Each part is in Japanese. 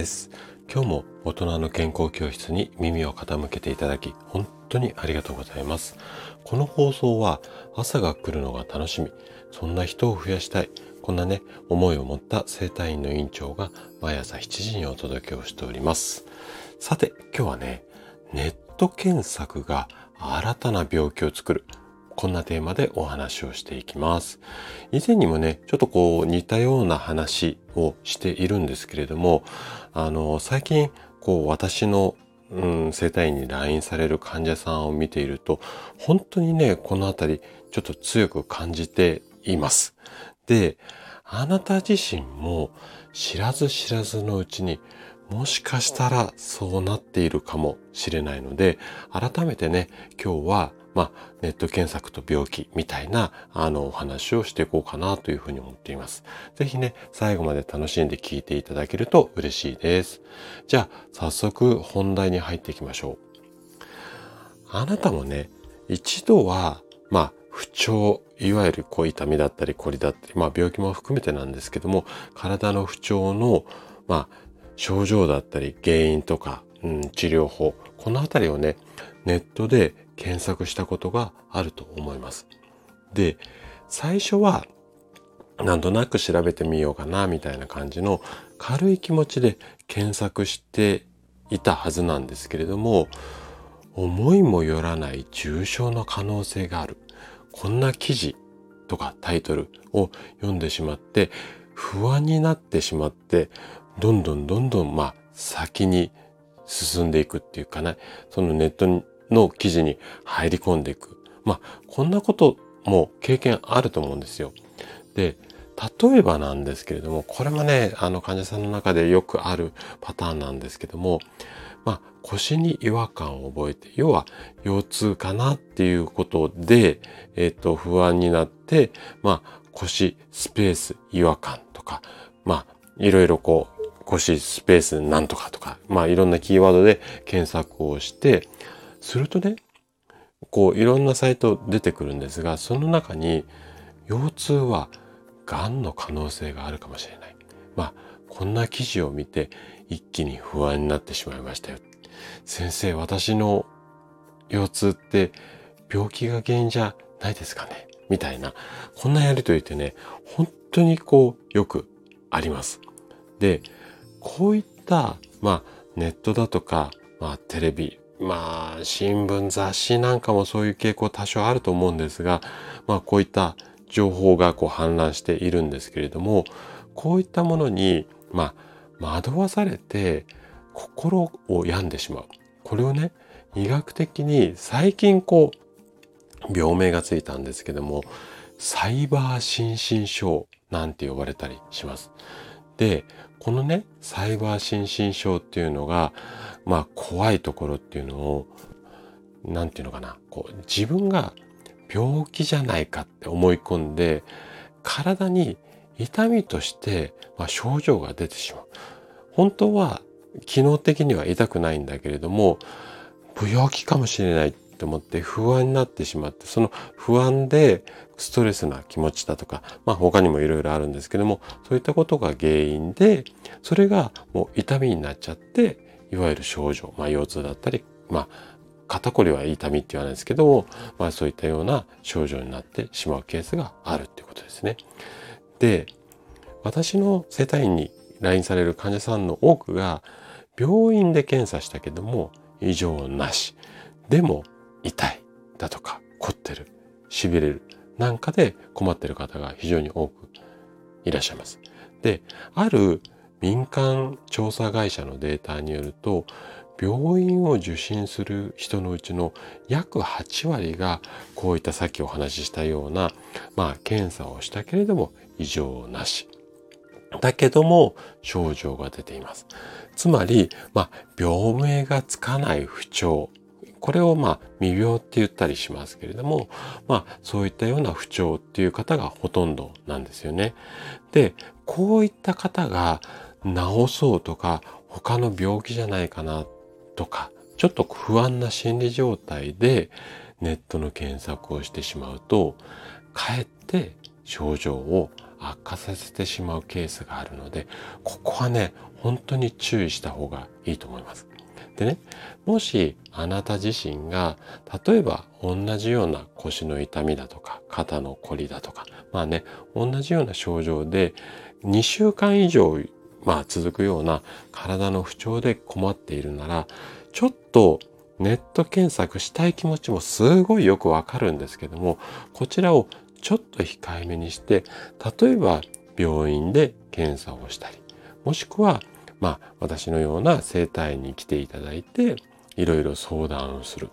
です。今日も大人の健康教室に耳を傾けていただき本当にありがとうございます。この放送は朝が来るのが楽しみ。そんな人を増やしたい。こんなね思いを持った生体院の院長が毎朝7時にお届けをしております。さて今日はねネット検索が新たな病気を作る。こんなテーマでお話をしていきます。以前にもね、ちょっとこう似たような話をしているんですけれども、あの、最近、こう私のうん、生体院に来院される患者さんを見ていると、本当にね、このあたり、ちょっと強く感じています。で、あなた自身も知らず知らずのうちにもしかしたらそうなっているかもしれないので、改めてね、今日はまあ、ネット検索と病気みたいな、あの、お話をしていこうかなというふうに思っています。ぜひね、最後まで楽しんで聞いていただけると嬉しいです。じゃあ、早速本題に入っていきましょう。あなたもね、一度は、まあ、不調、いわゆるこう痛みだったり、こりだったり、まあ病気も含めてなんですけども、体の不調の、まあ、症状だったり、原因とか、うん、治療法、このあたりをね、ネットで検索したことがあると思います。で、最初はなんとなく調べてみようかなみたいな感じの軽い気持ちで検索していたはずなんですけれども思いもよらない重症の可能性があるこんな記事とかタイトルを読んでしまって不安になってしまってどんどんどんどんまあ先に進んでいくっていうかねそのネットの記事に入り込んでいく。まあ、こんなことも経験あると思うんですよ。で、例えばなんですけれども、これもね、あの患者さんの中でよくあるパターンなんですけども、まあ、腰に違和感を覚えて、要は腰痛かなっていうことで、えっ、と、不安になって、まあ、腰スペース違和感とか、まあ、いろいろこう、腰スペースなんとかとか、まあ、いろんなキーワードで検索をして、するとね、こういろんなサイト出てくるんですが、その中に腰痛は癌の可能性があるかもしれない。まあ、こんな記事を見て一気に不安になってしまいましたよ。先生、私の腰痛って病気が原因じゃないですかねみたいな、こんなやりとりってね、本当にこうよくあります。で、こういった、まあ、ネットだとか、まあ、テレビ、まあ、新聞、雑誌なんかもそういう傾向多少あると思うんですが、まあ、こういった情報がこう氾濫しているんですけれども、こういったものに、まあ、惑わされて心を病んでしまう。これをね、医学的に最近こう、病名がついたんですけども、サイバー心身症なんて呼ばれたりします。で、このね、サイバー心身症っていうのが、まあ怖いところっていうのを、なんていうのかな、こう自分が病気じゃないかって思い込んで、体に痛みとして、まあ、症状が出てしまう。本当は機能的には痛くないんだけれども、病気かもしれないって思って不安になってしまって、その不安でストレスな気持ちだとか、まあ他にもいろいろあるんですけども、そういったことが原因で、それがもう痛みになっちゃって、いわゆる症状、まあ、腰痛だったり、まあ、肩こりは痛みって言わないですけども、まあ、そういったような症状になってしまうケースがあるっていうことですね。で、私の生体院に来院される患者さんの多くが、病院で検査したけども異常なし。でも痛いだとか凝ってる、痺れるなんかで困ってる方が非常に多くいらっしゃいます。で、ある民間調査会社のデータによると病院を受診する人のうちの約8割がこういったさっきお話ししたような、まあ、検査をしたけれども異常なし。だけども症状が出ています。つまり、まあ、病名がつかない不調。これをまあ未病って言ったりしますけれども、まあそういったような不調っていう方がほとんどなんですよね。で、こういった方が治そうとか他の病気じゃないかなとかちょっと不安な心理状態でネットの検索をしてしまうとかえって症状を悪化させてしまうケースがあるので、ここはね、本当に注意した方がいいと思います。でね、もしあなた自身が、例えば同じような腰の痛みだとか、肩のこりだとか、まあね、同じような症状で2週間以上、まあ続くような体の不調で困っているなら、ちょっとネット検索したい気持ちもすごいよくわかるんですけども、こちらをちょっと控えめにして、例えば病院で検査をしたり、もしくは、まあ私のような整体院に来ていただいて、いろいろ相談をする。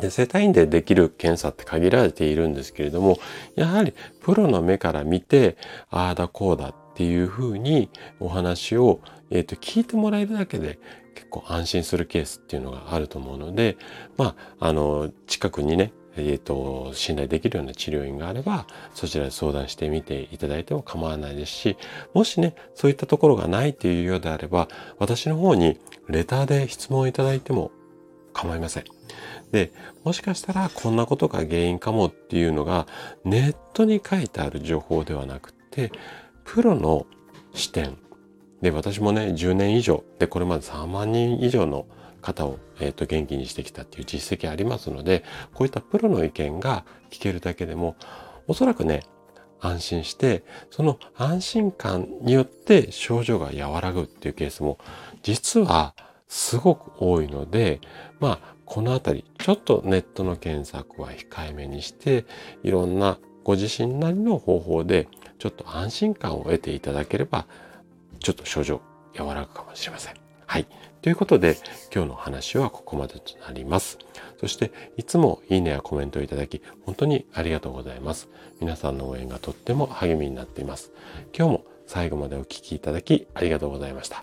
で、整体院でできる検査って限られているんですけれども、やはりプロの目から見て、ああだこうだっていうふうにお話を、えー、と聞いてもらえるだけで結構安心するケースっていうのがあると思うので、まあ、あの、近くにね、えっ、ー、と、信頼できるような治療院があれば、そちらで相談してみていただいても構わないですし、もしね、そういったところがないっていうようであれば、私の方にレターで質問をいただいても構いません。で、もしかしたらこんなことが原因かもっていうのがネットに書いてある情報ではなくて、プロの視点。で、私もね、10年以上、で、これまで3万人以上の方を、えーと、元気にしてきたっていう実績ありますので、こういったプロの意見が聞けるだけでも、おそらくね、安心して、その安心感によって症状が和らぐっていうケースも実はすごく多いので、まあ、このあたり、ちょっとネットの検索は控えめにして、いろんなご自身なりの方法で、ちょっと安心感を得ていただければ、ちょっと症状和らぐかもしれません。はい。ということで、今日の話はここまでとなります。そして、いつもいいねやコメントをいただき、本当にありがとうございます。皆さんの応援がとっても励みになっています。今日も最後までお聴きいただき、ありがとうございました。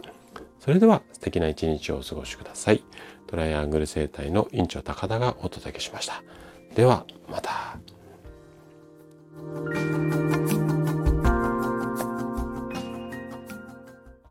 それでは、素敵な一日をお過ごしください。トライアングル生態の院長高田がお届けしました。では、また。